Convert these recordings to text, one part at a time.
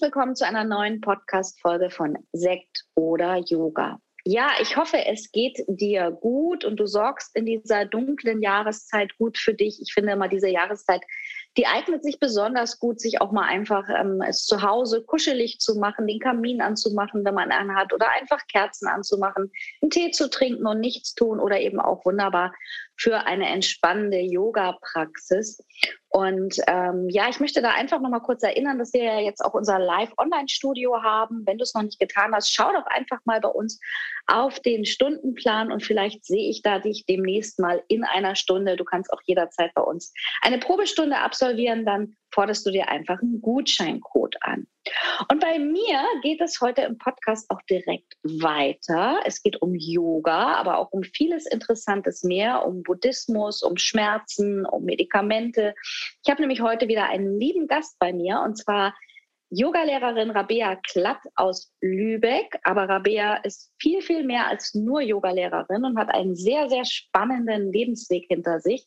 Willkommen zu einer neuen Podcast-Folge von Sekt oder Yoga. Ja, ich hoffe, es geht dir gut und du sorgst in dieser dunklen Jahreszeit gut für dich. Ich finde immer, diese Jahreszeit, die eignet sich besonders gut, sich auch mal einfach ähm, es zu Hause kuschelig zu machen, den Kamin anzumachen, wenn man einen hat, oder einfach Kerzen anzumachen, einen Tee zu trinken und nichts tun oder eben auch wunderbar für eine entspannende Yoga-Praxis. Und ähm, ja, ich möchte da einfach noch mal kurz erinnern, dass wir ja jetzt auch unser Live-Online-Studio haben. Wenn du es noch nicht getan hast, schau doch einfach mal bei uns auf den Stundenplan und vielleicht sehe ich da dich demnächst mal in einer Stunde. Du kannst auch jederzeit bei uns eine Probestunde absolvieren, dann forderst du dir einfach einen Gutscheincode an. Und bei mir geht es heute im Podcast auch direkt weiter. Es geht um Yoga, aber auch um vieles Interessantes mehr, um Buddhismus, um Schmerzen, um Medikamente. Ich habe nämlich heute wieder einen lieben Gast bei mir und zwar Yogalehrerin Rabea Klatt aus Lübeck. Aber Rabea ist viel, viel mehr als nur Yogalehrerin und hat einen sehr, sehr spannenden Lebensweg hinter sich.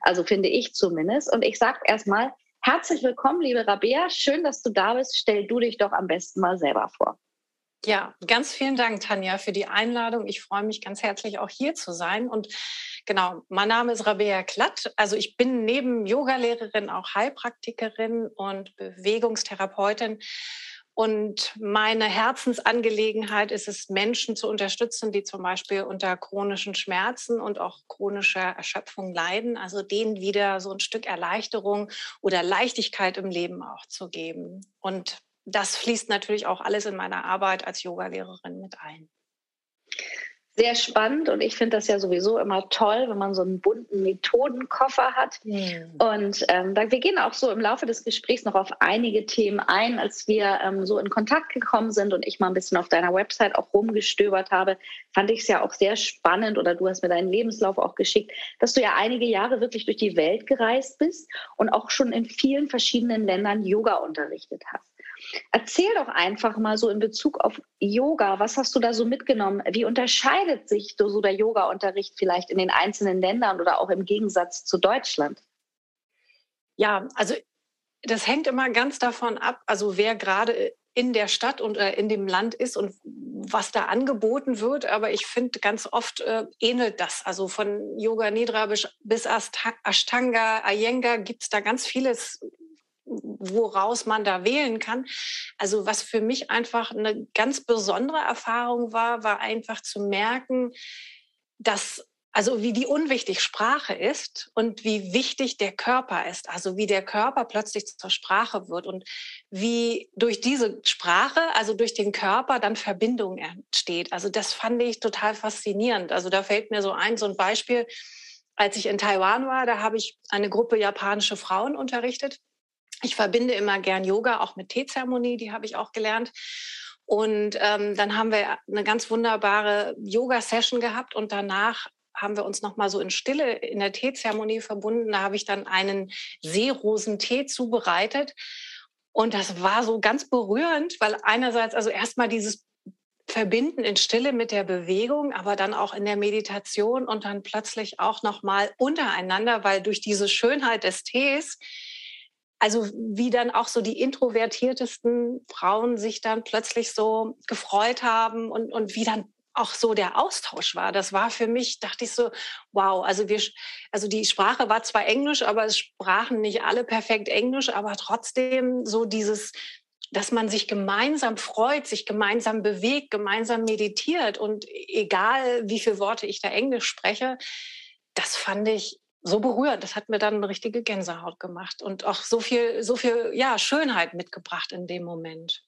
Also finde ich zumindest. Und ich sage erstmal, Herzlich willkommen, liebe Rabea. Schön, dass du da bist. Stell du dich doch am besten mal selber vor. Ja, ganz vielen Dank, Tanja, für die Einladung. Ich freue mich ganz herzlich, auch hier zu sein. Und genau, mein Name ist Rabea Klatt. Also ich bin neben Yogalehrerin auch Heilpraktikerin und Bewegungstherapeutin. Und meine Herzensangelegenheit ist es, Menschen zu unterstützen, die zum Beispiel unter chronischen Schmerzen und auch chronischer Erschöpfung leiden, also denen wieder so ein Stück Erleichterung oder Leichtigkeit im Leben auch zu geben. Und das fließt natürlich auch alles in meiner Arbeit als Yogalehrerin mit ein sehr spannend und ich finde das ja sowieso immer toll, wenn man so einen bunten Methodenkoffer hat. Mhm. Und ähm, wir gehen auch so im Laufe des Gesprächs noch auf einige Themen ein, als wir ähm, so in Kontakt gekommen sind und ich mal ein bisschen auf deiner Website auch rumgestöbert habe, fand ich es ja auch sehr spannend oder du hast mir deinen Lebenslauf auch geschickt, dass du ja einige Jahre wirklich durch die Welt gereist bist und auch schon in vielen verschiedenen Ländern Yoga unterrichtet hast. Erzähl doch einfach mal so in Bezug auf Yoga, was hast du da so mitgenommen? Wie unterscheidet sich so der Yoga-Unterricht vielleicht in den einzelnen Ländern oder auch im Gegensatz zu Deutschland? Ja, also das hängt immer ganz davon ab, also wer gerade in der Stadt und äh, in dem Land ist und was da angeboten wird. Aber ich finde, ganz oft äh, ähnelt das. Also von Yoga Nidra bis, Ashtanga, Iyengar gibt es da ganz vieles woraus man da wählen kann. Also was für mich einfach eine ganz besondere Erfahrung war, war einfach zu merken, dass also wie, wie unwichtig Sprache ist und wie wichtig der Körper ist. Also wie der Körper plötzlich zur Sprache wird und wie durch diese Sprache, also durch den Körper, dann Verbindung entsteht. Also das fand ich total faszinierend. Also da fällt mir so ein, so ein Beispiel. Als ich in Taiwan war, da habe ich eine Gruppe japanische Frauen unterrichtet ich verbinde immer gern Yoga auch mit Teezeremonie, die habe ich auch gelernt. Und ähm, dann haben wir eine ganz wunderbare Yoga-Session gehabt und danach haben wir uns noch mal so in Stille in der Teezeremonie verbunden. Da habe ich dann einen Seerosentee zubereitet und das war so ganz berührend, weil einerseits also erstmal dieses Verbinden in Stille mit der Bewegung, aber dann auch in der Meditation und dann plötzlich auch noch mal untereinander, weil durch diese Schönheit des Tees also wie dann auch so die introvertiertesten Frauen sich dann plötzlich so gefreut haben und, und wie dann auch so der Austausch war. Das war für mich, dachte ich so, wow, also wir, also die Sprache war zwar Englisch, aber es sprachen nicht alle perfekt Englisch, aber trotzdem so dieses, dass man sich gemeinsam freut, sich gemeinsam bewegt, gemeinsam meditiert und egal wie viele Worte ich da Englisch spreche, das fand ich so berührend. Das hat mir dann eine richtige Gänsehaut gemacht und auch so viel, so viel, ja, Schönheit mitgebracht in dem Moment.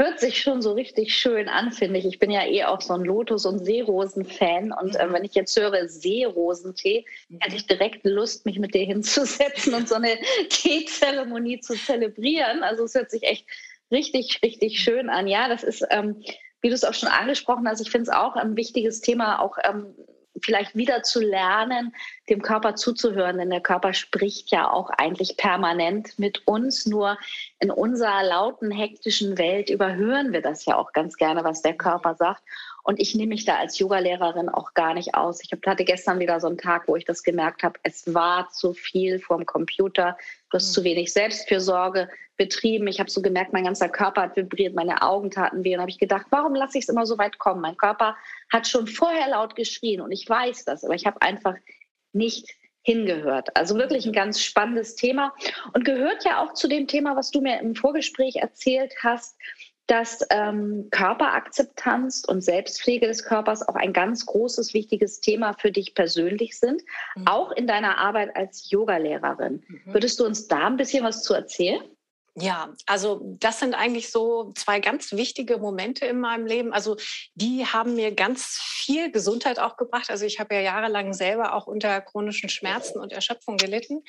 hört sich schon so richtig schön an, finde ich. Ich bin ja eh auch so ein Lotus- und Seerosen-Fan. Und äh, wenn ich jetzt höre Seerosentee, mhm. hätte ich direkt Lust, mich mit dir hinzusetzen und so eine Teezeremonie zu zelebrieren. Also es hört sich echt richtig, richtig schön an. Ja, das ist, ähm, wie du es auch schon angesprochen hast, ich finde es auch ein wichtiges Thema, auch ähm, vielleicht wieder zu lernen, dem Körper zuzuhören, denn der Körper spricht ja auch eigentlich permanent mit uns. Nur in unserer lauten, hektischen Welt überhören wir das ja auch ganz gerne, was der Körper sagt. Und ich nehme mich da als Yogalehrerin auch gar nicht aus. Ich hatte gestern wieder so einen Tag, wo ich das gemerkt habe, es war zu viel vorm Computer, du hast mhm. zu wenig Selbstfürsorge betrieben. Ich habe so gemerkt, mein ganzer Körper hat vibriert, meine Augen taten weh. Und habe ich gedacht, warum lasse ich es immer so weit kommen? Mein Körper hat schon vorher laut geschrien und ich weiß das, aber ich habe einfach nicht hingehört. Also wirklich ein ganz spannendes Thema und gehört ja auch zu dem Thema, was du mir im Vorgespräch erzählt hast, dass ähm, Körperakzeptanz und Selbstpflege des Körpers auch ein ganz großes, wichtiges Thema für dich persönlich sind, mhm. auch in deiner Arbeit als Yogalehrerin. Mhm. Würdest du uns da ein bisschen was zu erzählen? Ja, also das sind eigentlich so zwei ganz wichtige Momente in meinem Leben. Also die haben mir ganz viel Gesundheit auch gebracht. Also ich habe ja jahrelang selber auch unter chronischen Schmerzen und Erschöpfung gelitten.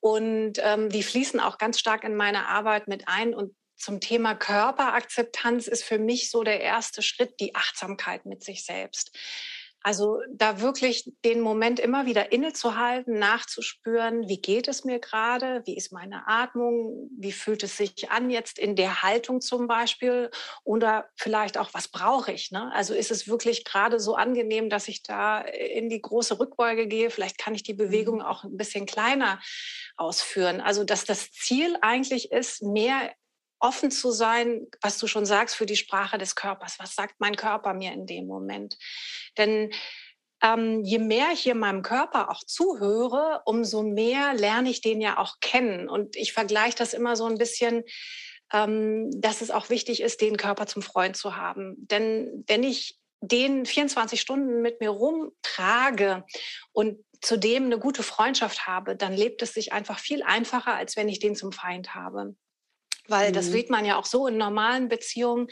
Und ähm, die fließen auch ganz stark in meine Arbeit mit ein. Und zum Thema Körperakzeptanz ist für mich so der erste Schritt die Achtsamkeit mit sich selbst. Also da wirklich den Moment immer wieder innezuhalten, nachzuspüren, wie geht es mir gerade, wie ist meine Atmung, wie fühlt es sich an jetzt in der Haltung zum Beispiel oder vielleicht auch, was brauche ich? Ne? Also ist es wirklich gerade so angenehm, dass ich da in die große Rückbeuge gehe? Vielleicht kann ich die Bewegung mhm. auch ein bisschen kleiner ausführen. Also dass das Ziel eigentlich ist, mehr offen zu sein, was du schon sagst, für die Sprache des Körpers. Was sagt mein Körper mir in dem Moment? Denn ähm, je mehr ich hier meinem Körper auch zuhöre, umso mehr lerne ich den ja auch kennen. Und ich vergleiche das immer so ein bisschen, ähm, dass es auch wichtig ist, den Körper zum Freund zu haben. Denn wenn ich den 24 Stunden mit mir rumtrage und zudem eine gute Freundschaft habe, dann lebt es sich einfach viel einfacher, als wenn ich den zum Feind habe. Weil mhm. das sieht man ja auch so in normalen Beziehungen.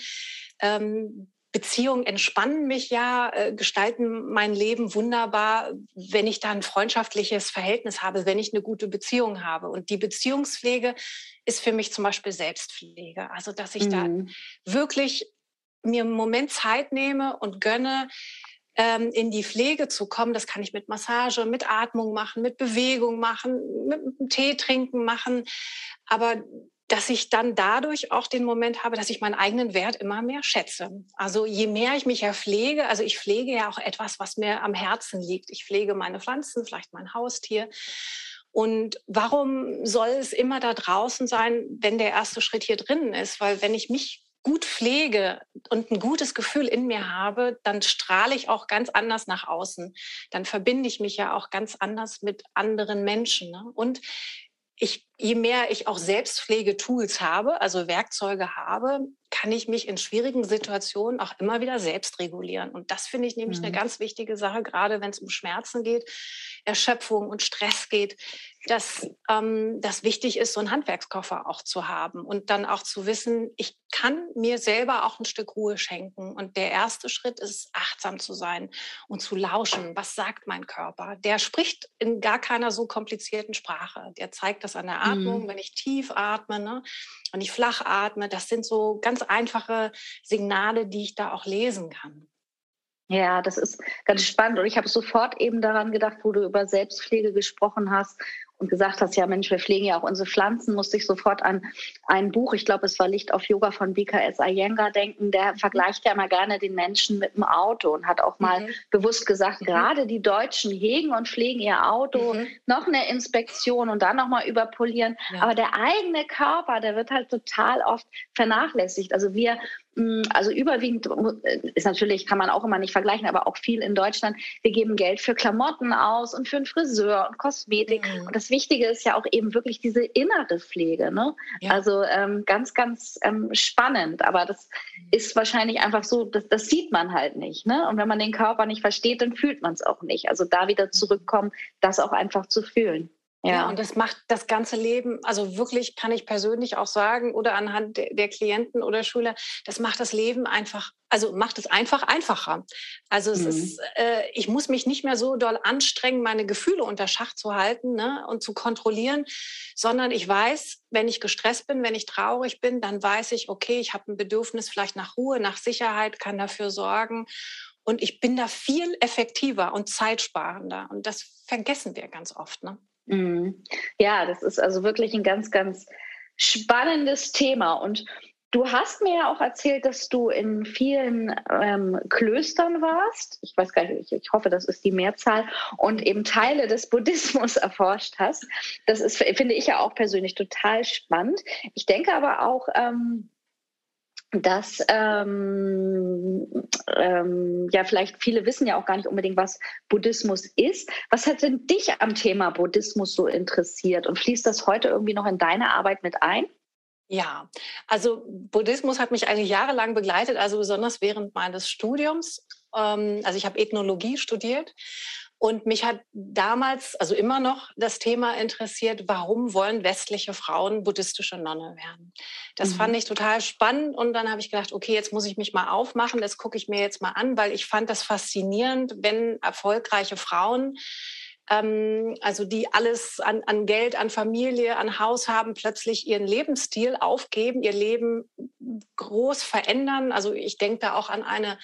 Ähm, Beziehungen entspannen mich ja, äh, gestalten mein Leben wunderbar, wenn ich da ein freundschaftliches Verhältnis habe, wenn ich eine gute Beziehung habe. Und die Beziehungspflege ist für mich zum Beispiel Selbstpflege. Also, dass ich mhm. da wirklich mir einen Moment Zeit nehme und gönne, ähm, in die Pflege zu kommen. Das kann ich mit Massage, mit Atmung machen, mit Bewegung machen, mit Tee trinken machen. Aber dass ich dann dadurch auch den Moment habe, dass ich meinen eigenen Wert immer mehr schätze. Also je mehr ich mich ja pflege, also ich pflege ja auch etwas, was mir am Herzen liegt. Ich pflege meine Pflanzen, vielleicht mein Haustier. Und warum soll es immer da draußen sein, wenn der erste Schritt hier drinnen ist? Weil wenn ich mich gut pflege und ein gutes Gefühl in mir habe, dann strahle ich auch ganz anders nach außen. Dann verbinde ich mich ja auch ganz anders mit anderen Menschen. Ne? Und ich, je mehr ich auch Selbstpflegetools habe, also Werkzeuge habe, kann ich mich in schwierigen Situationen auch immer wieder selbst regulieren. Und das finde ich nämlich mhm. eine ganz wichtige Sache, gerade wenn es um Schmerzen geht, Erschöpfung und Stress geht, dass ähm, das wichtig ist, so einen Handwerkskoffer auch zu haben und dann auch zu wissen, ich kann mir selber auch ein Stück Ruhe schenken. Und der erste Schritt ist, achtsam zu sein und zu lauschen. Was sagt mein Körper? Der spricht in gar keiner so komplizierten Sprache. Der zeigt das an der Atmung, mhm. wenn ich tief atme, ne? wenn ich flach atme. Das sind so ganz einfache Signale, die ich da auch lesen kann. Ja, das ist ganz spannend. Und ich habe sofort eben daran gedacht, wo du über Selbstpflege gesprochen hast und gesagt hast, ja Mensch, wir pflegen ja auch unsere Pflanzen, musste ich sofort an ein Buch, ich glaube, es war Licht auf Yoga von BKS Iyengar denken, der vergleicht ja immer gerne den Menschen mit dem Auto und hat auch mal mhm. bewusst gesagt, mhm. gerade die Deutschen hegen und pflegen ihr Auto, mhm. noch eine Inspektion und dann nochmal überpolieren. Ja. Aber der eigene Körper, der wird halt total oft vernachlässigt. Also wir also überwiegend äh, ist natürlich, kann man auch immer nicht vergleichen, aber auch viel in Deutschland. Wir geben Geld für Klamotten aus und für einen Friseur und Kosmetik. Mhm. Und das Wichtige ist ja auch eben wirklich diese innere Pflege. Ne? Ja. Also ähm, ganz, ganz ähm, spannend. Aber das ist wahrscheinlich einfach so, das, das sieht man halt nicht. Ne? Und wenn man den Körper nicht versteht, dann fühlt man es auch nicht. Also da wieder zurückkommen, das auch einfach zu fühlen. Ja. ja. und das macht das ganze Leben, also wirklich kann ich persönlich auch sagen oder anhand der, der Klienten oder Schüler, das macht das Leben einfach, also macht es einfach einfacher. Also es mhm. ist, äh, ich muss mich nicht mehr so doll anstrengen, meine Gefühle unter Schach zu halten ne, und zu kontrollieren, sondern ich weiß, wenn ich gestresst bin, wenn ich traurig bin, dann weiß ich, okay, ich habe ein Bedürfnis vielleicht nach Ruhe, nach Sicherheit, kann dafür sorgen. Und ich bin da viel effektiver und zeitsparender. Und das vergessen wir ganz oft. Ne? Mhm. Ja, das ist also wirklich ein ganz, ganz spannendes Thema. Und du hast mir ja auch erzählt, dass du in vielen ähm, Klöstern warst. Ich weiß gar nicht, ich hoffe, das ist die Mehrzahl. Und eben Teile des Buddhismus erforscht hast. Das ist, finde ich ja auch persönlich total spannend. Ich denke aber auch, ähm, dass ähm, ähm, ja vielleicht viele wissen ja auch gar nicht unbedingt, was Buddhismus ist. Was hat denn dich am Thema Buddhismus so interessiert und fließt das heute irgendwie noch in deine Arbeit mit ein? Ja, also Buddhismus hat mich eigentlich jahrelang begleitet, also besonders während meines Studiums. Ähm, also ich habe Ethnologie studiert und mich hat damals, also immer noch, das Thema interessiert, warum wollen westliche Frauen buddhistische Nonne werden? Das mhm. fand ich total spannend und dann habe ich gedacht, okay, jetzt muss ich mich mal aufmachen, das gucke ich mir jetzt mal an, weil ich fand das faszinierend, wenn erfolgreiche Frauen ähm, also die alles an, an Geld, an Familie, an Haus haben, plötzlich ihren Lebensstil aufgeben, ihr Leben groß verändern. Also ich denke da auch an eine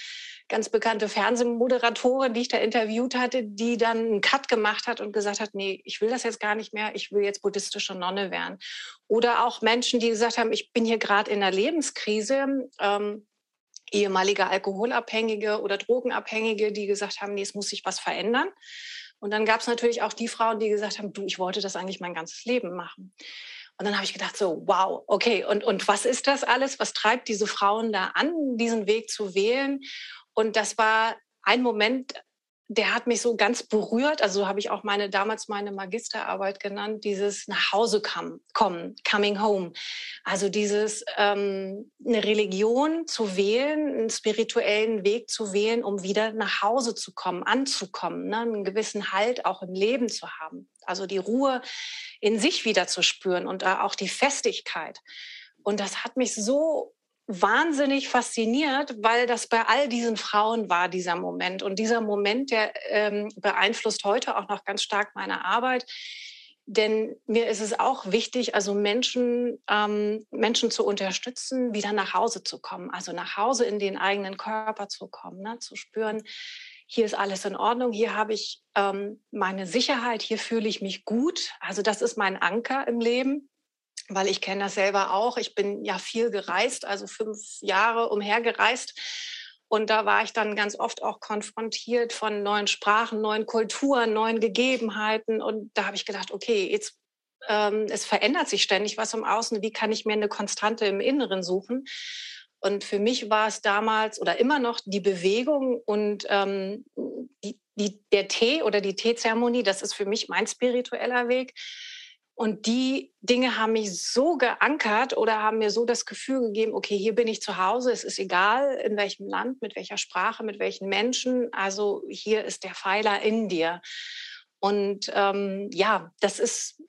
ganz bekannte Fernsehmoderatorin, die ich da interviewt hatte, die dann einen Cut gemacht hat und gesagt hat, nee, ich will das jetzt gar nicht mehr, ich will jetzt buddhistische Nonne werden. Oder auch Menschen, die gesagt haben, ich bin hier gerade in einer Lebenskrise. Ähm, ehemalige Alkoholabhängige oder Drogenabhängige, die gesagt haben, nee, es muss sich was verändern. Und dann gab es natürlich auch die Frauen, die gesagt haben, du, ich wollte das eigentlich mein ganzes Leben machen. Und dann habe ich gedacht, so, wow, okay, und, und was ist das alles? Was treibt diese Frauen da an, diesen Weg zu wählen? Und das war ein Moment, der hat mich so ganz berührt. Also so habe ich auch meine damals meine Magisterarbeit genannt, dieses nach Hause kommen, kommen coming home. Also dieses ähm, eine Religion zu wählen, einen spirituellen Weg zu wählen, um wieder nach Hause zu kommen, anzukommen, ne? einen gewissen Halt auch im Leben zu haben. Also die Ruhe in sich wieder zu spüren und auch die Festigkeit. Und das hat mich so wahnsinnig fasziniert, weil das bei all diesen Frauen war, dieser Moment. Und dieser Moment, der ähm, beeinflusst heute auch noch ganz stark meine Arbeit. Denn mir ist es auch wichtig, also Menschen, ähm, Menschen zu unterstützen, wieder nach Hause zu kommen. Also nach Hause in den eigenen Körper zu kommen, ne? zu spüren, hier ist alles in Ordnung, hier habe ich ähm, meine Sicherheit, hier fühle ich mich gut. Also das ist mein Anker im Leben weil ich kenne das selber auch. Ich bin ja viel gereist, also fünf Jahre umhergereist. Und da war ich dann ganz oft auch konfrontiert von neuen Sprachen, neuen Kulturen, neuen Gegebenheiten. Und da habe ich gedacht, okay, jetzt ähm, es verändert sich ständig was im Außen. Wie kann ich mir eine Konstante im Inneren suchen? Und für mich war es damals oder immer noch die Bewegung und ähm, die, die, der Tee oder die Teezeremonie. Das ist für mich mein spiritueller Weg und die Dinge haben mich so geankert oder haben mir so das Gefühl gegeben, okay, hier bin ich zu Hause, es ist egal, in welchem Land, mit welcher Sprache, mit welchen Menschen. Also hier ist der Pfeiler in dir. Und ähm, ja, das ist,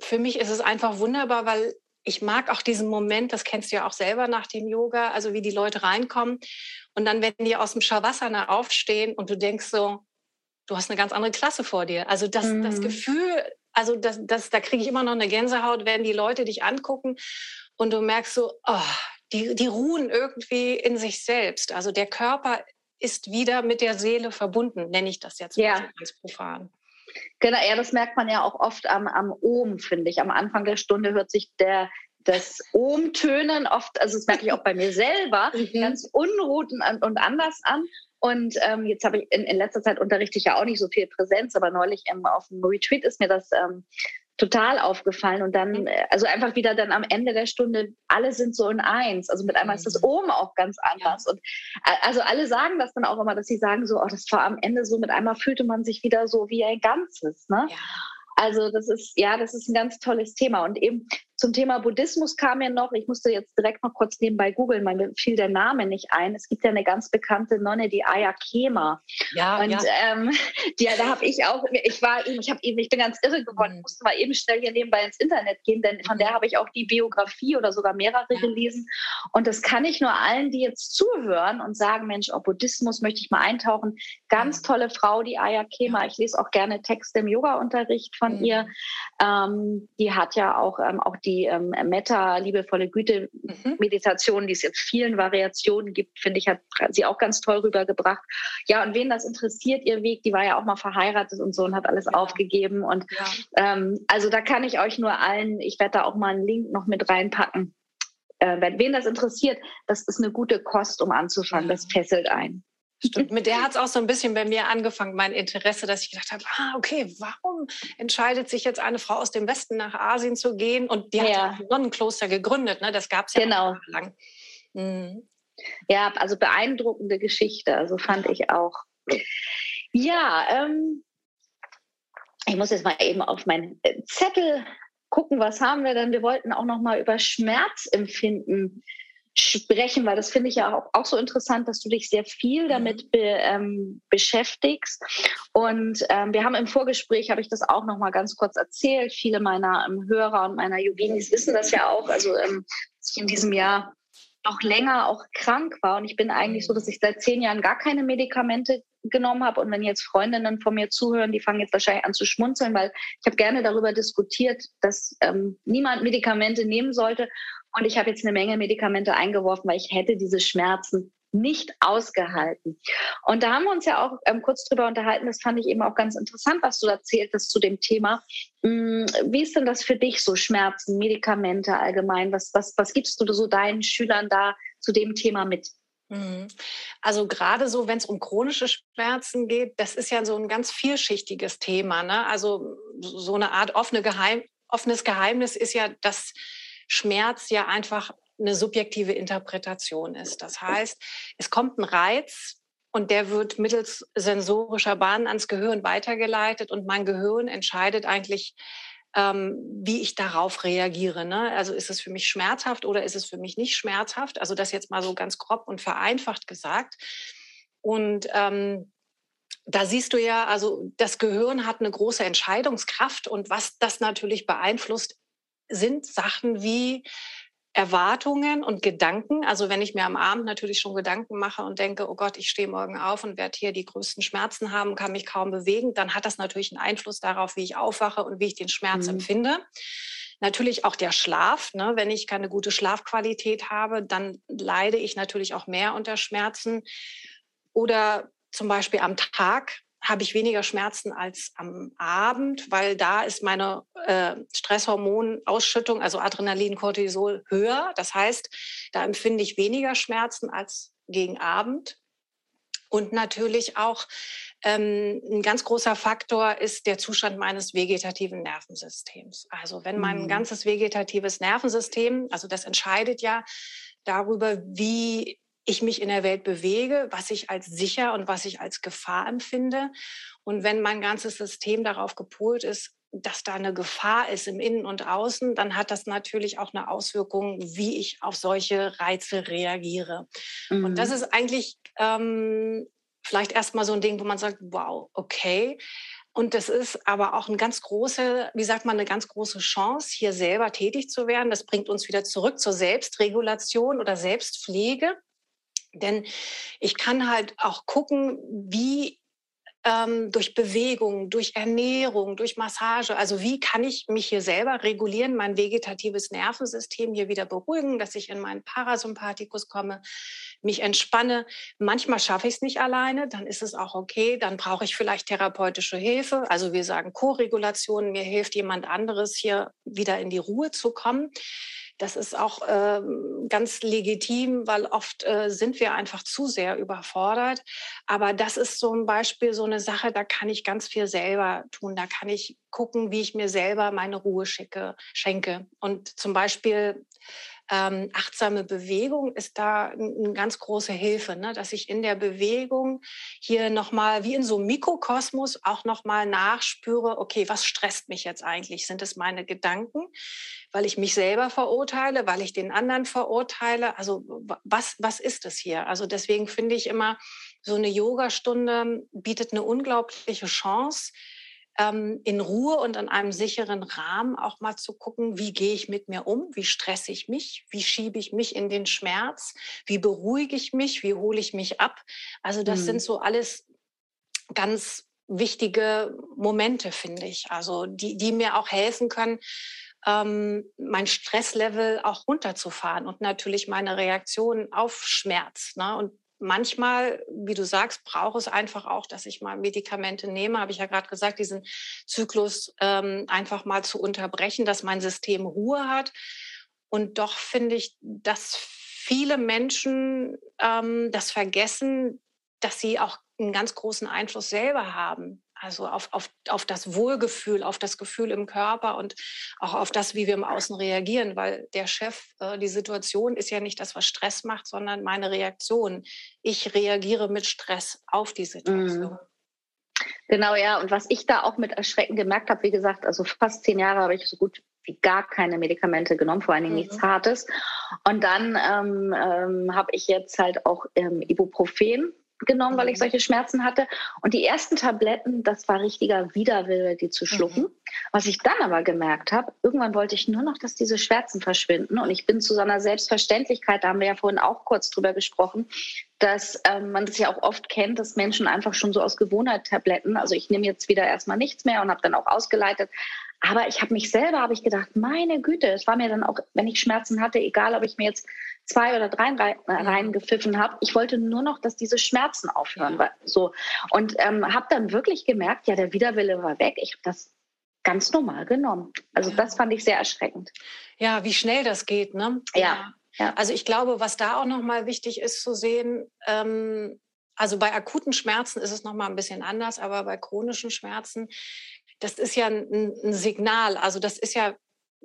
für mich ist es einfach wunderbar, weil ich mag auch diesen Moment, das kennst du ja auch selber nach dem Yoga, also wie die Leute reinkommen und dann, wenn die aus dem Shavasana aufstehen und du denkst so, du hast eine ganz andere Klasse vor dir. Also das, mhm. das Gefühl, also das, das, da kriege ich immer noch eine Gänsehaut, wenn die Leute dich angucken und du merkst so, oh, die, die ruhen irgendwie in sich selbst. Also der Körper ist wieder mit der Seele verbunden, nenne ich das jetzt ja. ganz profan. Genau, ja, das merkt man ja auch oft am, am Ohm, finde ich. Am Anfang der Stunde hört sich der, das Ohm-Tönen oft, also das merke ich auch bei mir selber, mhm. ganz unruht und, und anders an. Und ähm, jetzt habe ich in, in, letzter Zeit unterrichte ich ja auch nicht so viel Präsenz, aber neulich ähm, auf dem Retreat ist mir das ähm, total aufgefallen. Und dann, mhm. äh, also einfach wieder dann am Ende der Stunde, alle sind so in eins. Also mit einmal ist das mhm. oben auch ganz anders. Ja. Und äh, also alle sagen das dann auch immer, dass sie sagen so, oh, das war am Ende so, mit einmal fühlte man sich wieder so wie ein Ganzes. Ne? Ja. Also das ist, ja, das ist ein ganz tolles Thema. Und eben zum Thema Buddhismus kam mir noch, ich musste jetzt direkt noch kurz nebenbei googeln, weil mir fiel der Name nicht ein. Es gibt ja eine ganz bekannte Nonne, die Aya Kema. Ja, und ja. Ähm, die, da habe ich auch, ich war eben, ich habe eben, ich bin ganz irre geworden, mhm. musste mal eben schnell hier nebenbei ins Internet gehen, denn von der habe ich auch die Biografie oder sogar mehrere ja. gelesen. Und das kann ich nur allen, die jetzt zuhören und sagen, Mensch, oh, Buddhismus möchte ich mal eintauchen. Ganz mhm. tolle Frau, die Aya Kema. Ich lese auch gerne Texte im Yoga-Unterricht von mhm. ihr. Ähm, die hat ja auch, ähm, auch die ähm, Metta, liebevolle Güte, mhm. Die es jetzt vielen Variationen gibt, finde ich, hat sie auch ganz toll rübergebracht. Ja, und wen das interessiert, ihr Weg, die war ja auch mal verheiratet und so und hat alles ja. aufgegeben. Und ja. ähm, also da kann ich euch nur allen, ich werde da auch mal einen Link noch mit reinpacken. Äh, wen das interessiert, das ist eine gute Kost, um anzufangen. Das fesselt ein. Stimmt, mit der hat es auch so ein bisschen bei mir angefangen, mein Interesse, dass ich gedacht habe, ah, okay, warum entscheidet sich jetzt eine Frau aus dem Westen nach Asien zu gehen? Und die ja. hat ja ein Sonnenkloster gegründet, ne? Das gab es ja genau. lang. Mhm. Ja, also beeindruckende Geschichte, also fand ich auch. Ja, ähm, ich muss jetzt mal eben auf meinen Zettel gucken, was haben wir denn? Wir wollten auch noch mal über Schmerzempfinden sprechen, weil das finde ich ja auch, auch, so interessant, dass du dich sehr viel damit mhm. be, ähm, beschäftigst. Und ähm, wir haben im Vorgespräch, habe ich das auch noch mal ganz kurz erzählt. Viele meiner ähm, Hörer und meiner Yoginis wissen das ja auch. Also ähm, dass ich in diesem Jahr noch länger auch krank war. Und ich bin eigentlich so, dass ich seit zehn Jahren gar keine Medikamente genommen habe. Und wenn jetzt Freundinnen von mir zuhören, die fangen jetzt wahrscheinlich an zu schmunzeln, weil ich habe gerne darüber diskutiert, dass ähm, niemand Medikamente nehmen sollte. Und ich habe jetzt eine Menge Medikamente eingeworfen, weil ich hätte diese Schmerzen nicht ausgehalten. Und da haben wir uns ja auch ähm, kurz drüber unterhalten. Das fand ich eben auch ganz interessant, was du erzählt hast zu dem Thema. Hm, wie ist denn das für dich so Schmerzen, Medikamente allgemein? Was, was, was gibst du so deinen Schülern da zu dem Thema mit? Mhm. Also gerade so, wenn es um chronische Schmerzen geht, das ist ja so ein ganz vielschichtiges Thema. Ne? Also so eine Art offene Geheim offenes Geheimnis ist ja, dass Schmerz ja einfach eine subjektive Interpretation ist. Das heißt, es kommt ein Reiz und der wird mittels sensorischer Bahnen ans Gehirn weitergeleitet und mein Gehirn entscheidet eigentlich, ähm, wie ich darauf reagiere. Ne? Also ist es für mich schmerzhaft oder ist es für mich nicht schmerzhaft? Also das jetzt mal so ganz grob und vereinfacht gesagt. Und ähm, da siehst du ja, also das Gehirn hat eine große Entscheidungskraft und was das natürlich beeinflusst, sind Sachen wie Erwartungen und Gedanken. Also wenn ich mir am Abend natürlich schon Gedanken mache und denke, oh Gott, ich stehe morgen auf und werde hier die größten Schmerzen haben, kann mich kaum bewegen, dann hat das natürlich einen Einfluss darauf, wie ich aufwache und wie ich den Schmerz mhm. empfinde. Natürlich auch der Schlaf. Ne? Wenn ich keine gute Schlafqualität habe, dann leide ich natürlich auch mehr unter Schmerzen. Oder zum Beispiel am Tag habe ich weniger Schmerzen als am Abend, weil da ist meine äh, Stresshormonausschüttung, also Adrenalin, Cortisol, höher. Das heißt, da empfinde ich weniger Schmerzen als gegen Abend. Und natürlich auch ähm, ein ganz großer Faktor ist der Zustand meines vegetativen Nervensystems. Also wenn mein mhm. ganzes vegetatives Nervensystem, also das entscheidet ja darüber, wie ich mich in der Welt bewege, was ich als sicher und was ich als Gefahr empfinde. Und wenn mein ganzes System darauf gepolt ist, dass da eine Gefahr ist im Innen und Außen, dann hat das natürlich auch eine Auswirkung, wie ich auf solche Reize reagiere. Mhm. Und das ist eigentlich ähm, vielleicht erstmal so ein Ding, wo man sagt, wow, okay. Und das ist aber auch eine ganz große, wie sagt man, eine ganz große Chance, hier selber tätig zu werden. Das bringt uns wieder zurück zur Selbstregulation oder Selbstpflege. Denn ich kann halt auch gucken, wie ähm, durch Bewegung, durch Ernährung, durch Massage, also wie kann ich mich hier selber regulieren, mein vegetatives Nervensystem hier wieder beruhigen, dass ich in meinen Parasympathikus komme, mich entspanne. Manchmal schaffe ich es nicht alleine, dann ist es auch okay, dann brauche ich vielleicht therapeutische Hilfe. Also wir sagen Co-Regulation, mir hilft jemand anderes hier wieder in die Ruhe zu kommen. Das ist auch äh, ganz legitim, weil oft äh, sind wir einfach zu sehr überfordert. Aber das ist zum Beispiel so eine Sache, da kann ich ganz viel selber tun. Da kann ich gucken, wie ich mir selber meine Ruhe schicke, schenke. Und zum Beispiel ähm, achtsame Bewegung ist da eine ganz große Hilfe, ne? dass ich in der Bewegung hier nochmal wie in so einem Mikrokosmos auch nochmal nachspüre, okay, was stresst mich jetzt eigentlich? Sind es meine Gedanken, weil ich mich selber verurteile, weil ich den anderen verurteile? Also was, was ist es hier? Also deswegen finde ich immer, so eine Yogastunde bietet eine unglaubliche Chance, ähm, in Ruhe und in einem sicheren Rahmen auch mal zu gucken, wie gehe ich mit mir um, wie stresse ich mich, wie schiebe ich mich in den Schmerz, wie beruhige ich mich, wie hole ich mich ab. Also das mhm. sind so alles ganz wichtige Momente, finde ich. Also die, die mir auch helfen können, ähm, mein Stresslevel auch runterzufahren und natürlich meine Reaktion auf Schmerz. Ne? Und manchmal, wie du sagst, braucht es einfach auch, dass ich mal Medikamente nehme, habe ich ja gerade gesagt, diesen Zyklus ähm, einfach mal zu unterbrechen, dass mein System Ruhe hat. Und doch finde ich, dass viele Menschen ähm, das vergessen, dass sie auch einen ganz großen Einfluss selber haben. Also auf, auf, auf das Wohlgefühl, auf das Gefühl im Körper und auch auf das, wie wir im Außen reagieren, weil der Chef, äh, die Situation ist ja nicht das, was Stress macht, sondern meine Reaktion. Ich reagiere mit Stress auf die Situation. Mhm. Genau, ja. Und was ich da auch mit Erschrecken gemerkt habe, wie gesagt, also fast zehn Jahre habe ich so gut wie gar keine Medikamente genommen, vor allen Dingen mhm. nichts Hartes. Und dann ähm, ähm, habe ich jetzt halt auch ähm, Ibuprofen genommen, weil ich solche Schmerzen hatte. Und die ersten Tabletten, das war richtiger Widerwille, die zu schlucken. Mhm. Was ich dann aber gemerkt habe, irgendwann wollte ich nur noch, dass diese Schmerzen verschwinden. Und ich bin zu so einer Selbstverständlichkeit, da haben wir ja vorhin auch kurz drüber gesprochen, dass ähm, man das ja auch oft kennt, dass Menschen einfach schon so aus Gewohnheit Tabletten, also ich nehme jetzt wieder erstmal nichts mehr und habe dann auch ausgeleitet. Aber ich habe mich selber, habe ich gedacht, meine Güte, es war mir dann auch, wenn ich Schmerzen hatte, egal ob ich mir jetzt zwei oder drei äh, reingepfiffen habe. Ich wollte nur noch, dass diese Schmerzen aufhören. Ja. So. Und ähm, habe dann wirklich gemerkt, ja, der Widerwille war weg. Ich habe das ganz normal genommen. Also ja. das fand ich sehr erschreckend. Ja, wie schnell das geht, ne? Ja. ja. Also ich glaube, was da auch nochmal wichtig ist zu sehen, ähm, also bei akuten Schmerzen ist es nochmal ein bisschen anders, aber bei chronischen Schmerzen, das ist ja ein, ein Signal, also das ist ja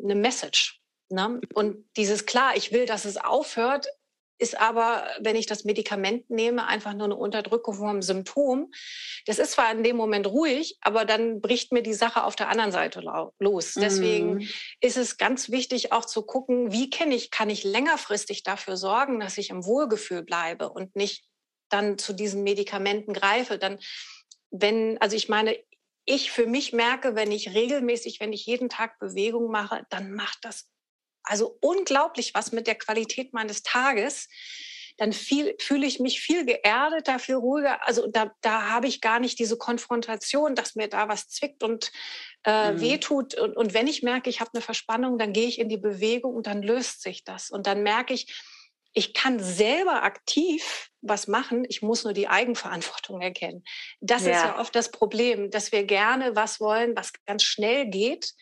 eine Message. Ne? Und dieses klar, ich will, dass es aufhört, ist aber, wenn ich das Medikament nehme, einfach nur eine Unterdrückung vom Symptom. Das ist zwar in dem Moment ruhig, aber dann bricht mir die Sache auf der anderen Seite los. Deswegen mm. ist es ganz wichtig, auch zu gucken, wie kann ich, kann ich längerfristig dafür sorgen, dass ich im Wohlgefühl bleibe und nicht dann zu diesen Medikamenten greife. Dann, wenn, also ich meine, ich für mich merke, wenn ich regelmäßig, wenn ich jeden Tag Bewegung mache, dann macht das also unglaublich was mit der Qualität meines Tages, dann fühle ich mich viel geerdeter, viel ruhiger. Also da, da habe ich gar nicht diese Konfrontation, dass mir da was zwickt und äh, mhm. wehtut. Und, und wenn ich merke, ich habe eine Verspannung, dann gehe ich in die Bewegung und dann löst sich das. Und dann merke ich, ich kann selber aktiv was machen, ich muss nur die Eigenverantwortung erkennen. Das ja. ist ja oft das Problem, dass wir gerne was wollen, was ganz schnell geht.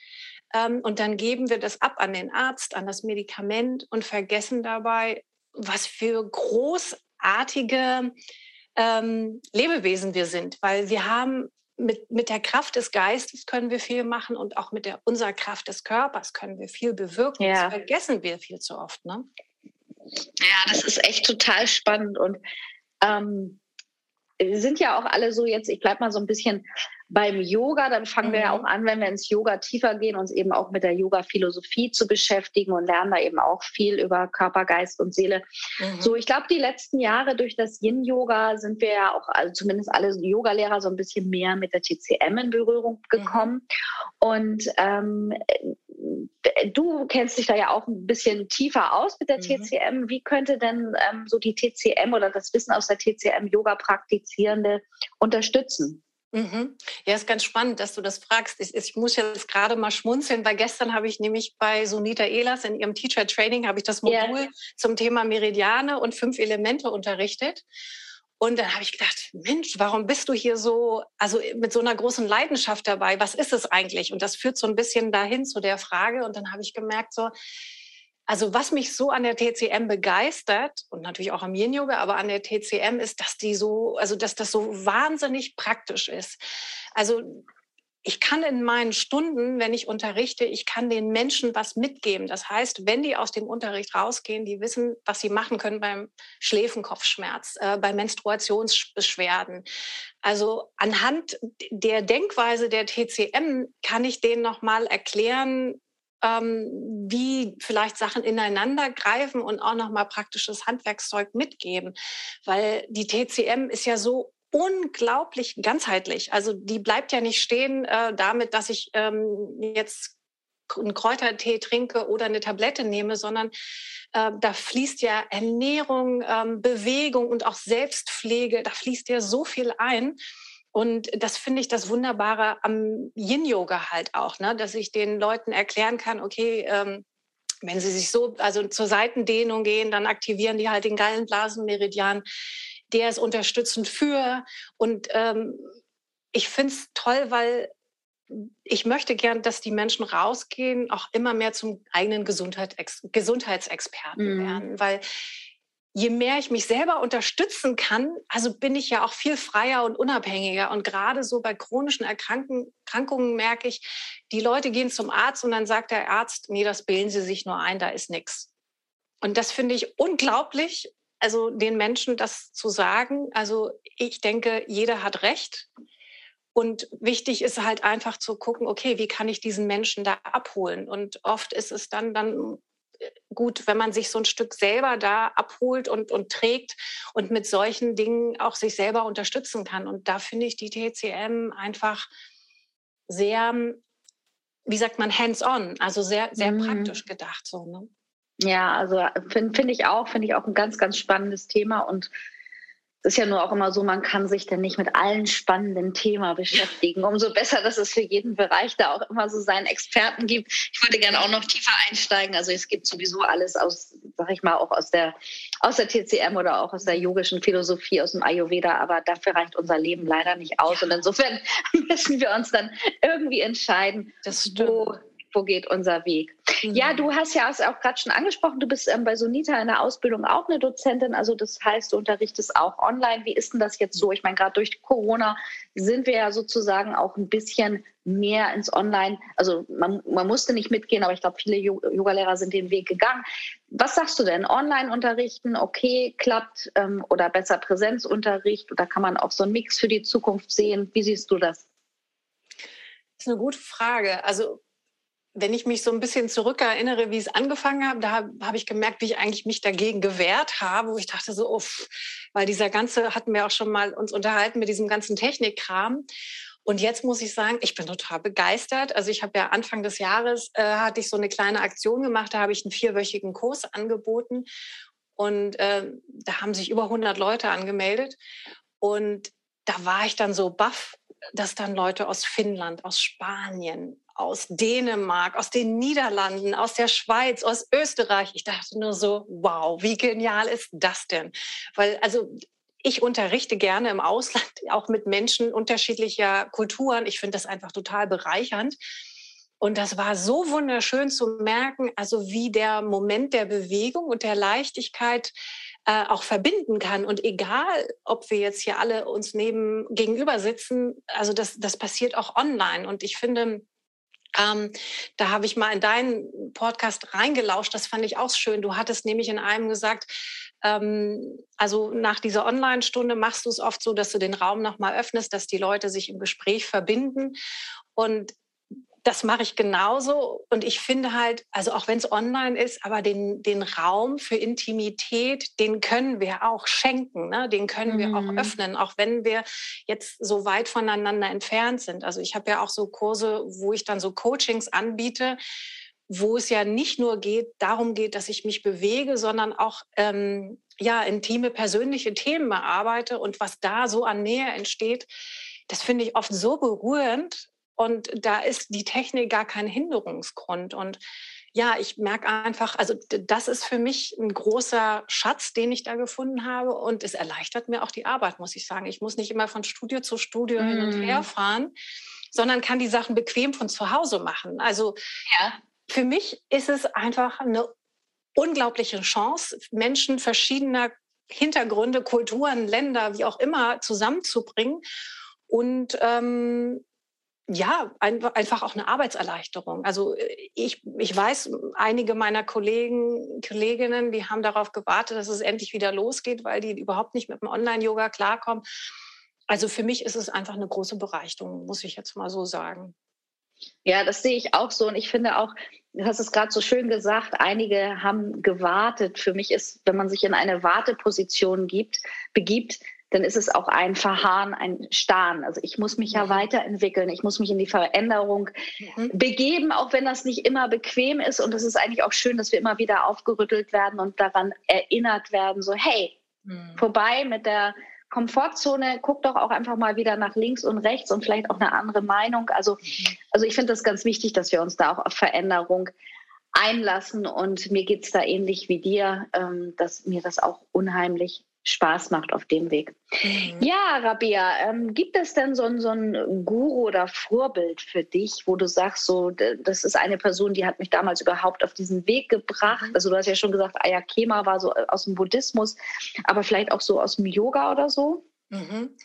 Ähm, und dann geben wir das ab an den Arzt, an das Medikament und vergessen dabei, was für großartige ähm, Lebewesen wir sind, weil wir haben mit, mit der Kraft des Geistes können wir viel machen und auch mit der unserer Kraft des Körpers können wir viel bewirken. Ja. Das vergessen wir viel zu oft. Ne? Ja, das ist echt total spannend und ähm, wir sind ja auch alle so jetzt, ich bleibe mal so ein bisschen beim Yoga, dann fangen mhm. wir ja mhm. auch an, wenn wir ins Yoga tiefer gehen, uns eben auch mit der Yoga-Philosophie zu beschäftigen und lernen da eben auch viel über Körper, Geist und Seele. Mhm. So, ich glaube, die letzten Jahre durch das Yin-Yoga sind wir ja auch, also zumindest alle Yogalehrer, so ein bisschen mehr mit der TCM in Berührung gekommen. Mhm. Und ähm, du kennst dich da ja auch ein bisschen tiefer aus mit der mhm. TCM. Wie könnte denn ähm, so die TCM oder das Wissen aus der TCM Yoga-Praktizierende unterstützen? Mhm. Ja, ist ganz spannend, dass du das fragst. Ich, ich muss jetzt gerade mal schmunzeln, weil gestern habe ich nämlich bei Sunita Ehlers in ihrem Teacher Training habe ich das Modul yeah. zum Thema Meridiane und fünf Elemente unterrichtet. Und dann habe ich gedacht, Mensch, warum bist du hier so, also mit so einer großen Leidenschaft dabei? Was ist es eigentlich? Und das führt so ein bisschen dahin zu der Frage. Und dann habe ich gemerkt, so, also was mich so an der TCM begeistert und natürlich auch am Yin Yoga, aber an der TCM ist, dass die so, also dass das so wahnsinnig praktisch ist. Also ich kann in meinen Stunden, wenn ich unterrichte, ich kann den Menschen was mitgeben. Das heißt, wenn die aus dem Unterricht rausgehen, die wissen, was sie machen können beim Schläfenkopfschmerz, äh, bei Menstruationsbeschwerden. Also anhand der Denkweise der TCM kann ich denen nochmal erklären, ähm, wie vielleicht Sachen ineinander greifen und auch nochmal praktisches Handwerkszeug mitgeben. Weil die TCM ist ja so unglaublich ganzheitlich. Also die bleibt ja nicht stehen äh, damit, dass ich ähm, jetzt einen Kräutertee trinke oder eine Tablette nehme, sondern äh, da fließt ja Ernährung, ähm, Bewegung und auch Selbstpflege, da fließt ja so viel ein. Und das finde ich das Wunderbare am Yin-Yoga halt auch, ne? dass ich den Leuten erklären kann, okay, ähm, wenn sie sich so, also zur Seitendehnung gehen, dann aktivieren die halt den Gallenblasenmeridian der ist unterstützend für. Und ähm, ich finde es toll, weil ich möchte gern, dass die Menschen rausgehen, auch immer mehr zum eigenen Gesundheits Gesundheitsexperten mm. werden, weil je mehr ich mich selber unterstützen kann, also bin ich ja auch viel freier und unabhängiger. Und gerade so bei chronischen Erkrankungen merke ich, die Leute gehen zum Arzt und dann sagt der Arzt, nee, das bilden Sie sich nur ein, da ist nichts. Und das finde ich unglaublich also den Menschen das zu sagen. Also ich denke, jeder hat Recht. Und wichtig ist halt einfach zu gucken, okay, wie kann ich diesen Menschen da abholen? Und oft ist es dann, dann äh, gut, wenn man sich so ein Stück selber da abholt und, und trägt und mit solchen Dingen auch sich selber unterstützen kann. Und da finde ich die TCM einfach sehr, wie sagt man, hands-on, also sehr, sehr mhm. praktisch gedacht. So, ne? Ja, also finde find ich auch, finde ich auch ein ganz, ganz spannendes Thema und es ist ja nur auch immer so, man kann sich dann nicht mit allen spannenden Themen beschäftigen. Umso besser, dass es für jeden Bereich da auch immer so seinen Experten gibt. Ich würde gerne auch noch tiefer einsteigen. Also es gibt sowieso alles aus, sag ich mal, auch aus der, aus der TCM oder auch aus der yogischen Philosophie, aus dem Ayurveda. Aber dafür reicht unser Leben leider nicht aus. Und insofern müssen wir uns dann irgendwie entscheiden, wo wo geht unser Weg. Mhm. Ja, du hast ja auch gerade schon angesprochen, du bist ähm, bei Sonita in der Ausbildung auch eine Dozentin, also das heißt, du unterrichtest auch online. Wie ist denn das jetzt so? Ich meine, gerade durch Corona sind wir ja sozusagen auch ein bisschen mehr ins Online, also man, man musste nicht mitgehen, aber ich glaube, viele Yogalehrer sind den Weg gegangen. Was sagst du denn? Online unterrichten, okay, klappt ähm, oder besser Präsenzunterricht oder kann man auch so einen Mix für die Zukunft sehen? Wie siehst du das? Das ist eine gute Frage. Also wenn ich mich so ein bisschen zurückerinnere, wie es angefangen hat, da habe hab ich gemerkt, wie ich eigentlich mich dagegen gewehrt habe, wo ich dachte so, uff, weil dieser ganze, hatten wir auch schon mal uns unterhalten mit diesem ganzen Technikkram. Und jetzt muss ich sagen, ich bin total begeistert. Also ich habe ja Anfang des Jahres äh, hatte ich so eine kleine Aktion gemacht, da habe ich einen vierwöchigen Kurs angeboten und äh, da haben sich über 100 Leute angemeldet und da war ich dann so baff, dass dann Leute aus Finnland, aus Spanien, aus Dänemark, aus den Niederlanden, aus der Schweiz, aus Österreich. Ich dachte nur so, wow, wie genial ist das denn? Weil also ich unterrichte gerne im Ausland, auch mit Menschen unterschiedlicher Kulturen. Ich finde das einfach total bereichernd. Und das war so wunderschön zu merken, also wie der Moment der Bewegung und der Leichtigkeit äh, auch verbinden kann. Und egal, ob wir jetzt hier alle uns neben gegenüber sitzen, also das, das passiert auch online. Und ich finde, ähm, da habe ich mal in deinen Podcast reingelauscht. Das fand ich auch schön. Du hattest nämlich in einem gesagt, ähm, also nach dieser Online-Stunde machst du es oft so, dass du den Raum nochmal öffnest, dass die Leute sich im Gespräch verbinden. Und das mache ich genauso. Und ich finde halt, also auch wenn es online ist, aber den, den Raum für Intimität, den können wir auch schenken, ne? den können mhm. wir auch mhm. öffnen, auch wenn wir jetzt so weit voneinander entfernt sind. Also ich habe ja auch so Kurse, wo ich dann so Coachings anbiete, wo es ja nicht nur geht, darum geht, dass ich mich bewege, sondern auch ähm, ja intime persönliche Themen bearbeite und was da so an Nähe entsteht. Das finde ich oft so berührend, und da ist die Technik gar kein Hinderungsgrund. Und ja, ich merke einfach, also das ist für mich ein großer Schatz, den ich da gefunden habe. Und es erleichtert mir auch die Arbeit, muss ich sagen. Ich muss nicht immer von Studio zu Studio mm. hin und her mm. fahren, sondern kann die Sachen bequem von zu Hause machen. Also ja. für mich ist es einfach eine unglaubliche Chance, Menschen verschiedener Hintergründe, Kulturen, Länder, wie auch immer, zusammenzubringen und ähm, ja, einfach auch eine Arbeitserleichterung. Also äh, ich, ich weiß, einige meiner Kollegen, Kolleginnen, die haben darauf gewartet, dass es endlich wieder losgeht, weil die überhaupt nicht mit dem Online-Yoga klarkommen. Also für mich ist es einfach eine große Bereicherung, muss ich jetzt mal so sagen. Ja, das sehe ich auch so. Und ich finde auch, du hast es gerade so schön gesagt, einige haben gewartet. Für mich ist, wenn man sich in eine Warteposition gibt, begibt, dann ist es auch ein Verharren, ein Starren. Also ich muss mich ja mhm. weiterentwickeln, ich muss mich in die Veränderung mhm. begeben, auch wenn das nicht immer bequem ist. Und es ist eigentlich auch schön, dass wir immer wieder aufgerüttelt werden und daran erinnert werden, so hey, mhm. vorbei mit der Komfortzone, guck doch auch einfach mal wieder nach links und rechts und vielleicht auch eine andere Meinung. Also, mhm. also ich finde das ganz wichtig, dass wir uns da auch auf Veränderung einlassen. Und mir geht es da ähnlich wie dir, ähm, dass mir das auch unheimlich Spaß macht auf dem Weg. Mhm. Ja, Rabia, ähm, gibt es denn so, so ein Guru oder Vorbild für dich, wo du sagst, so, das ist eine Person, die hat mich damals überhaupt auf diesen Weg gebracht? Mhm. Also du hast ja schon gesagt, Ayakema war so äh, aus dem Buddhismus, aber vielleicht auch so aus dem Yoga oder so? Mhm.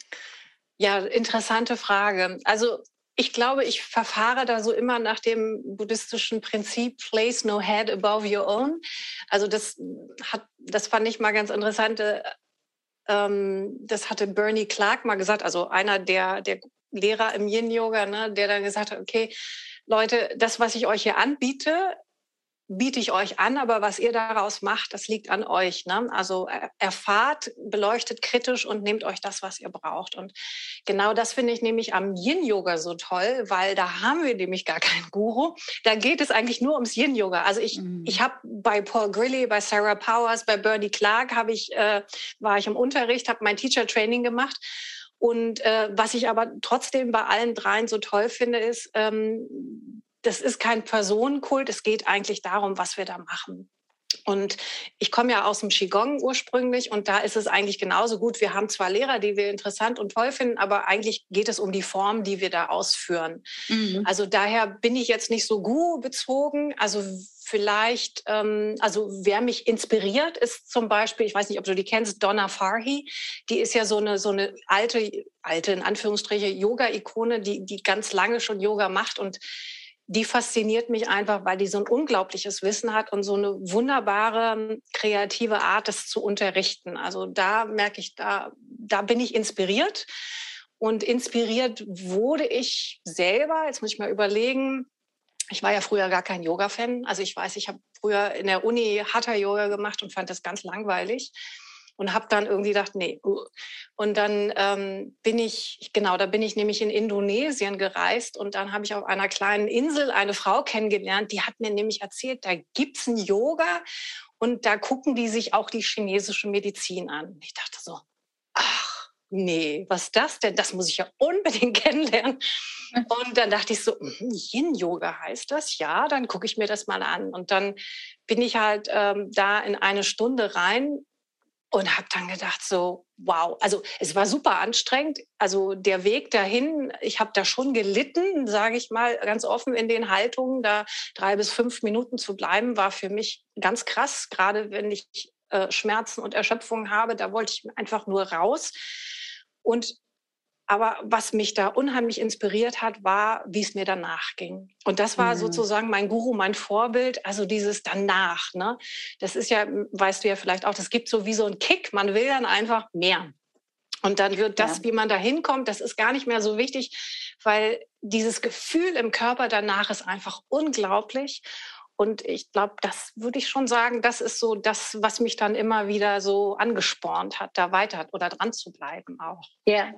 Ja, interessante Frage. Also ich glaube, ich verfahre da so immer nach dem buddhistischen Prinzip place no head above your own. Also das hat, das fand ich mal ganz interessant. Äh, ähm, das hatte Bernie Clark mal gesagt, also einer der, der Lehrer im Yin-Yoga, ne, der dann gesagt hat, okay, Leute, das, was ich euch hier anbiete, biete ich euch an, aber was ihr daraus macht, das liegt an euch. Ne? Also erfahrt, beleuchtet kritisch und nehmt euch das, was ihr braucht. Und genau das finde ich nämlich am Yin-Yoga so toll, weil da haben wir nämlich gar keinen Guru. Da geht es eigentlich nur ums Yin-Yoga. Also ich, mhm. ich habe bei Paul Grilly, bei Sarah Powers, bei Bernie Clark habe ich, äh, war ich im Unterricht, habe mein Teacher-Training gemacht. Und äh, was ich aber trotzdem bei allen dreien so toll finde, ist, ähm, das ist kein Personenkult, es geht eigentlich darum, was wir da machen. Und ich komme ja aus dem Qigong ursprünglich und da ist es eigentlich genauso gut. Wir haben zwar Lehrer, die wir interessant und toll finden, aber eigentlich geht es um die Form, die wir da ausführen. Mhm. Also daher bin ich jetzt nicht so Guru bezogen. Also vielleicht, ähm, also wer mich inspiriert, ist zum Beispiel, ich weiß nicht, ob du die kennst, Donna Farhi. Die ist ja so eine, so eine alte, alte, in Anführungsstriche, Yoga-Ikone, die, die ganz lange schon Yoga macht und die fasziniert mich einfach, weil die so ein unglaubliches Wissen hat und so eine wunderbare kreative Art, das zu unterrichten. Also da merke ich, da, da bin ich inspiriert. Und inspiriert wurde ich selber, jetzt muss ich mal überlegen, ich war ja früher gar kein Yoga-Fan. Also ich weiß, ich habe früher in der Uni Hatha-Yoga gemacht und fand das ganz langweilig und habe dann irgendwie gedacht, nee. Uh. Und dann ähm, bin ich, genau, da bin ich nämlich in Indonesien gereist und dann habe ich auf einer kleinen Insel eine Frau kennengelernt, die hat mir nämlich erzählt, da gibt's ein Yoga und da gucken die sich auch die chinesische Medizin an. Ich dachte so, ach, nee, was ist das denn? Das muss ich ja unbedingt kennenlernen. Und dann dachte ich so, hm, Yin-Yoga heißt das? Ja, dann gucke ich mir das mal an. Und dann bin ich halt ähm, da in eine Stunde rein und habe dann gedacht so wow also es war super anstrengend. Also der Weg dahin ich habe da schon gelitten sage ich mal ganz offen in den Haltungen da drei bis fünf Minuten zu bleiben war für mich ganz krass. Gerade wenn ich äh, Schmerzen und Erschöpfung habe da wollte ich einfach nur raus. Und aber was mich da unheimlich inspiriert hat, war, wie es mir danach ging. Und das war mhm. sozusagen mein Guru, mein Vorbild, also dieses danach. Ne? Das ist ja, weißt du ja vielleicht auch, das gibt so wie so einen Kick. Man will dann einfach mehr. Und dann wird das, ja. wie man da hinkommt, das ist gar nicht mehr so wichtig, weil dieses Gefühl im Körper danach ist einfach unglaublich. Und ich glaube, das würde ich schon sagen, das ist so das, was mich dann immer wieder so angespornt hat, da weiter oder dran zu bleiben auch. Ja,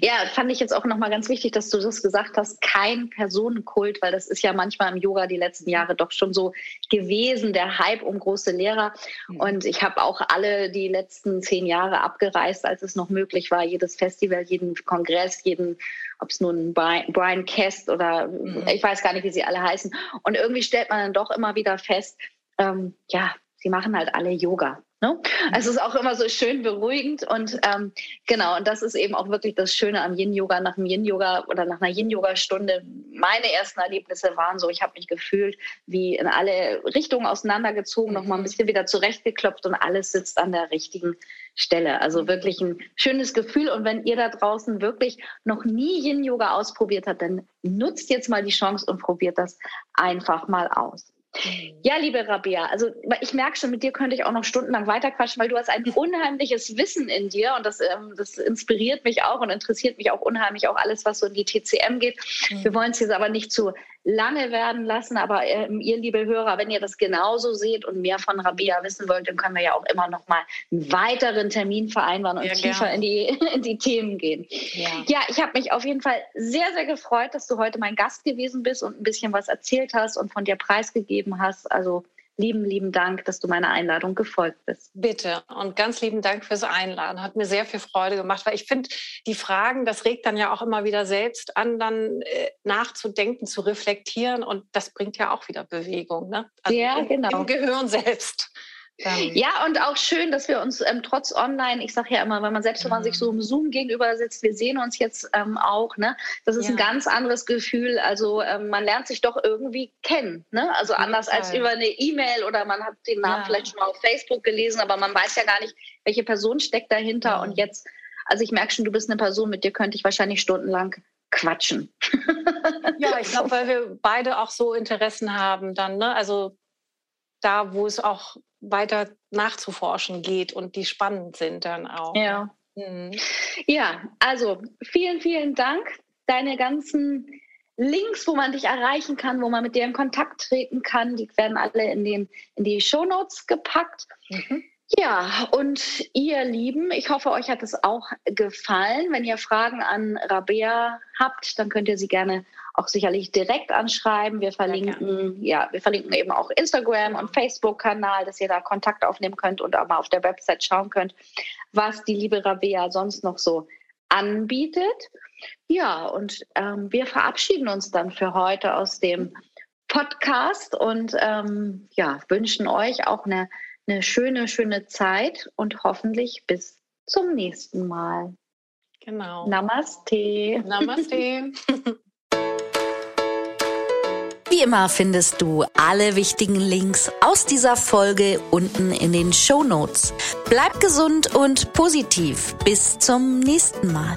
ja, fand ich jetzt auch nochmal ganz wichtig, dass du das gesagt hast, kein Personenkult, weil das ist ja manchmal im Yoga die letzten Jahre doch schon so gewesen, der Hype um große Lehrer. Mhm. Und ich habe auch alle die letzten zehn Jahre abgereist, als es noch möglich war, jedes Festival, jeden Kongress, jeden, ob es nun Brian Kest oder mhm. ich weiß gar nicht, wie sie alle heißen. Und irgendwie stellt man dann doch immer wieder fest, ähm, ja, sie machen halt alle Yoga. Ne? Also es ist auch immer so schön beruhigend und ähm, genau, und das ist eben auch wirklich das Schöne am Yin-Yoga, nach dem Yin-Yoga oder nach einer Yin-Yoga-Stunde. Meine ersten Erlebnisse waren so, ich habe mich gefühlt wie in alle Richtungen auseinandergezogen, mhm. nochmal ein bisschen wieder zurechtgeklopft und alles sitzt an der richtigen Stelle. Also wirklich ein schönes Gefühl. Und wenn ihr da draußen wirklich noch nie Yin-Yoga ausprobiert habt, dann nutzt jetzt mal die Chance und probiert das einfach mal aus. Mhm. Ja, liebe Rabea, also ich merke schon, mit dir könnte ich auch noch stundenlang weiterquatschen, weil du hast ein unheimliches Wissen in dir und das, ähm, das inspiriert mich auch und interessiert mich auch unheimlich, auch alles, was so in die TCM geht. Mhm. Wir wollen es jetzt aber nicht zu lange werden lassen. Aber äh, ihr, liebe Hörer, wenn ihr das genauso seht und mehr von Rabia wissen wollt, dann können wir ja auch immer noch mal einen weiteren Termin vereinbaren und ja, tiefer in die, in die Themen gehen. Ja, ja ich habe mich auf jeden Fall sehr, sehr gefreut, dass du heute mein Gast gewesen bist und ein bisschen was erzählt hast und von dir preisgegeben hast. Also lieben, lieben Dank, dass du meiner Einladung gefolgt bist. Bitte und ganz lieben Dank fürs Einladen. Hat mir sehr viel Freude gemacht, weil ich finde, die Fragen, das regt dann ja auch immer wieder selbst an, dann äh, nachzudenken, zu reflektieren und das bringt ja auch wieder Bewegung. Ne? Also ja, genau. Im Gehirn selbst. Ja, und auch schön, dass wir uns ähm, trotz online, ich sage ja immer, wenn man selbst, wenn man sich so im Zoom gegenüber sitzt, wir sehen uns jetzt ähm, auch, ne? Das ist ja. ein ganz anderes Gefühl. Also ähm, man lernt sich doch irgendwie kennen, ne? Also anders als über eine E-Mail oder man hat den Namen ja. vielleicht schon mal auf Facebook gelesen, aber man weiß ja gar nicht, welche Person steckt dahinter. Ja. Und jetzt, also ich merke schon, du bist eine Person, mit dir könnte ich wahrscheinlich stundenlang quatschen. ja, ich glaube, weil wir beide auch so Interessen haben dann, ne? Also da, wo es auch weiter nachzuforschen geht und die spannend sind dann auch. Ja. Mhm. Ja, also vielen, vielen Dank. Deine ganzen Links, wo man dich erreichen kann, wo man mit dir in Kontakt treten kann, die werden alle in, den, in die Shownotes gepackt. Mhm. Ja, und ihr Lieben, ich hoffe, euch hat es auch gefallen. Wenn ihr Fragen an Rabea habt, dann könnt ihr sie gerne auch sicherlich direkt anschreiben. Wir verlinken, ja, wir verlinken eben auch Instagram und Facebook-Kanal, dass ihr da Kontakt aufnehmen könnt und auch mal auf der Website schauen könnt, was die liebe Rabea sonst noch so anbietet. Ja, und ähm, wir verabschieden uns dann für heute aus dem Podcast und ähm, ja, wünschen euch auch eine, eine schöne, schöne Zeit und hoffentlich bis zum nächsten Mal. Genau. Namaste. Namaste. Wie immer findest du alle wichtigen Links aus dieser Folge unten in den Show Notes. Bleib gesund und positiv. Bis zum nächsten Mal.